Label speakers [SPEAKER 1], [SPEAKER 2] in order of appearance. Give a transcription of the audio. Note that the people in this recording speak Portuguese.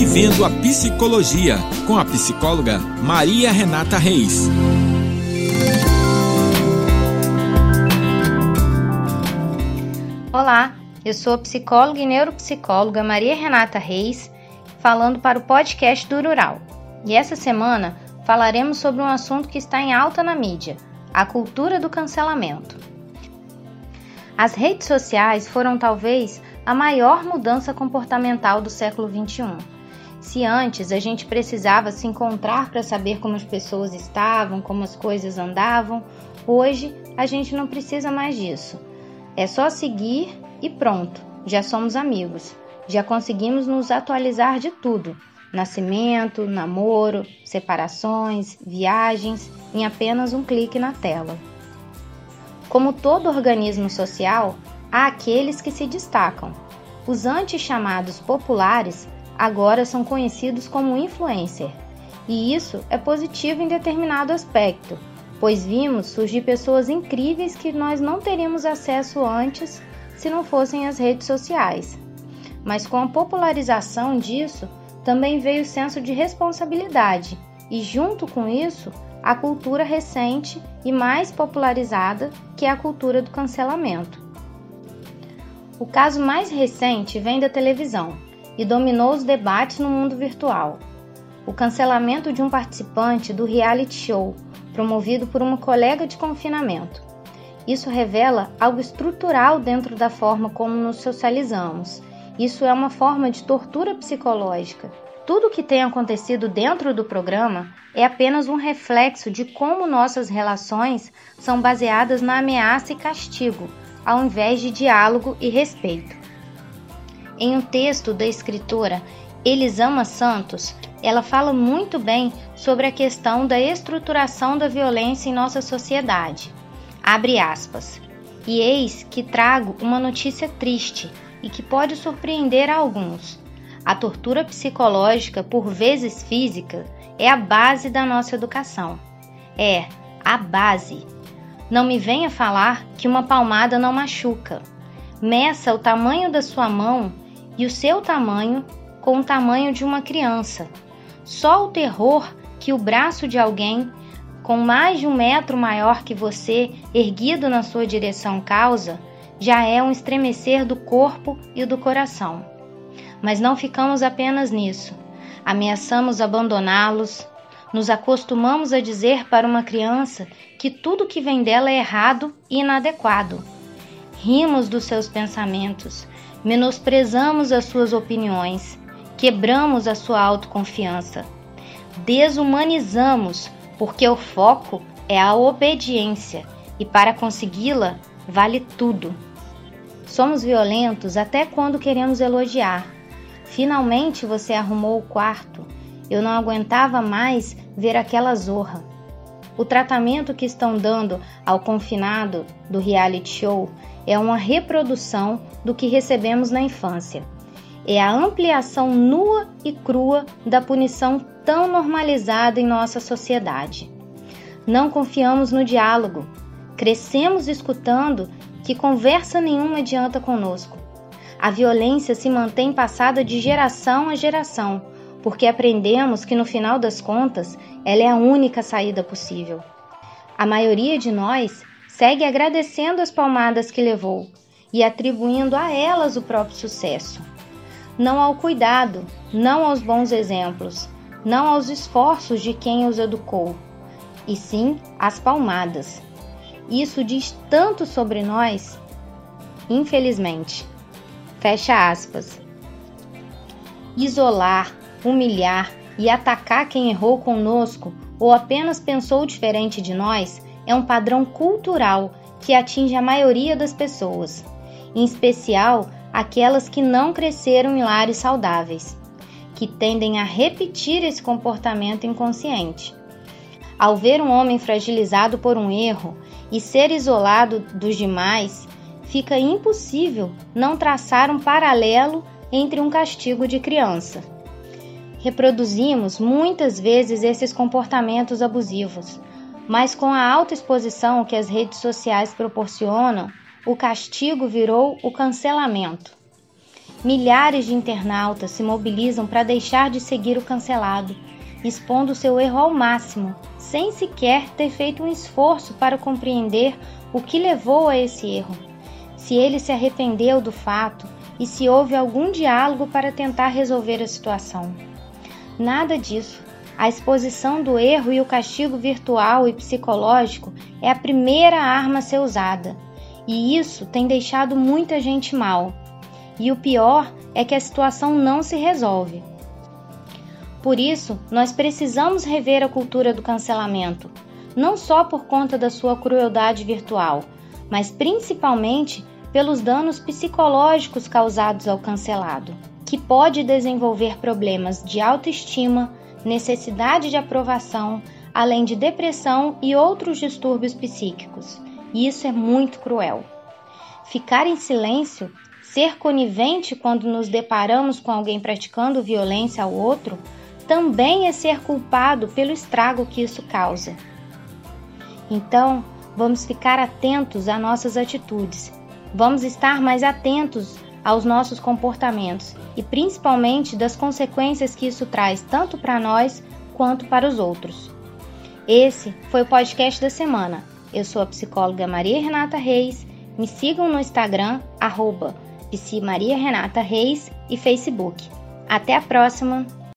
[SPEAKER 1] Vivendo a Psicologia, com a psicóloga Maria Renata Reis.
[SPEAKER 2] Olá, eu sou a psicóloga e neuropsicóloga Maria Renata Reis, falando para o podcast do Rural. E essa semana falaremos sobre um assunto que está em alta na mídia: a cultura do cancelamento. As redes sociais foram talvez a maior mudança comportamental do século XXI. Se antes a gente precisava se encontrar para saber como as pessoas estavam, como as coisas andavam, hoje a gente não precisa mais disso. É só seguir e pronto, já somos amigos. Já conseguimos nos atualizar de tudo: nascimento, namoro, separações, viagens, em apenas um clique na tela. Como todo organismo social, há aqueles que se destacam. Os antes chamados populares agora são conhecidos como influencer. E isso é positivo em determinado aspecto, pois vimos surgir pessoas incríveis que nós não teríamos acesso antes se não fossem as redes sociais. Mas com a popularização disso, também veio o senso de responsabilidade e, junto com isso, a cultura recente e mais popularizada, que é a cultura do cancelamento. O caso mais recente vem da televisão e dominou os debates no mundo virtual. O cancelamento de um participante do reality show, promovido por uma colega de confinamento. Isso revela algo estrutural dentro da forma como nos socializamos. Isso é uma forma de tortura psicológica tudo o que tem acontecido dentro do programa é apenas um reflexo de como nossas relações são baseadas na ameaça e castigo, ao invés de diálogo e respeito. Em um texto da escritora Elisama Santos, ela fala muito bem sobre a questão da estruturação da violência em nossa sociedade. Abre aspas. E eis que trago uma notícia triste e que pode surpreender a alguns a tortura psicológica, por vezes física, é a base da nossa educação. É a base. Não me venha falar que uma palmada não machuca. Meça o tamanho da sua mão e o seu tamanho com o tamanho de uma criança. Só o terror que o braço de alguém com mais de um metro maior que você erguido na sua direção causa já é um estremecer do corpo e do coração. Mas não ficamos apenas nisso. Ameaçamos abandoná-los, nos acostumamos a dizer para uma criança que tudo que vem dela é errado e inadequado. Rimos dos seus pensamentos, menosprezamos as suas opiniões, quebramos a sua autoconfiança. Desumanizamos, porque o foco é a obediência e para consegui-la vale tudo. Somos violentos até quando queremos elogiar Finalmente você arrumou o quarto. Eu não aguentava mais ver aquela zorra. O tratamento que estão dando ao confinado do reality show é uma reprodução do que recebemos na infância. É a ampliação nua e crua da punição tão normalizada em nossa sociedade. Não confiamos no diálogo. Crescemos escutando que conversa nenhuma adianta conosco. A violência se mantém passada de geração a geração, porque aprendemos que no final das contas ela é a única saída possível. A maioria de nós segue agradecendo as palmadas que levou e atribuindo a elas o próprio sucesso. Não ao cuidado, não aos bons exemplos, não aos esforços de quem os educou, e sim às palmadas. Isso diz tanto sobre nós, infelizmente. Fecha aspas. Isolar, humilhar e atacar quem errou conosco ou apenas pensou diferente de nós é um padrão cultural que atinge a maioria das pessoas, em especial aquelas que não cresceram em lares saudáveis, que tendem a repetir esse comportamento inconsciente. Ao ver um homem fragilizado por um erro e ser isolado dos demais, fica impossível não traçar um paralelo entre um castigo de criança. Reproduzimos muitas vezes esses comportamentos abusivos, mas com a alta exposição que as redes sociais proporcionam, o castigo virou o cancelamento. milhares de internautas se mobilizam para deixar de seguir o cancelado, expondo seu erro ao máximo, sem sequer ter feito um esforço para compreender o que levou a esse erro. Se ele se arrependeu do fato e se houve algum diálogo para tentar resolver a situação. Nada disso. A exposição do erro e o castigo virtual e psicológico é a primeira arma a ser usada, e isso tem deixado muita gente mal. E o pior é que a situação não se resolve. Por isso, nós precisamos rever a cultura do cancelamento, não só por conta da sua crueldade virtual, mas principalmente pelos danos psicológicos causados ao cancelado, que pode desenvolver problemas de autoestima, necessidade de aprovação, além de depressão e outros distúrbios psíquicos. E isso é muito cruel. Ficar em silêncio, ser conivente quando nos deparamos com alguém praticando violência ao outro, também é ser culpado pelo estrago que isso causa. Então, vamos ficar atentos às nossas atitudes. Vamos estar mais atentos aos nossos comportamentos e principalmente das consequências que isso traz tanto para nós quanto para os outros. Esse foi o podcast da semana. Eu sou a psicóloga Maria Renata Reis. Me sigam no Instagram, arroba Reis e Facebook. Até a próxima!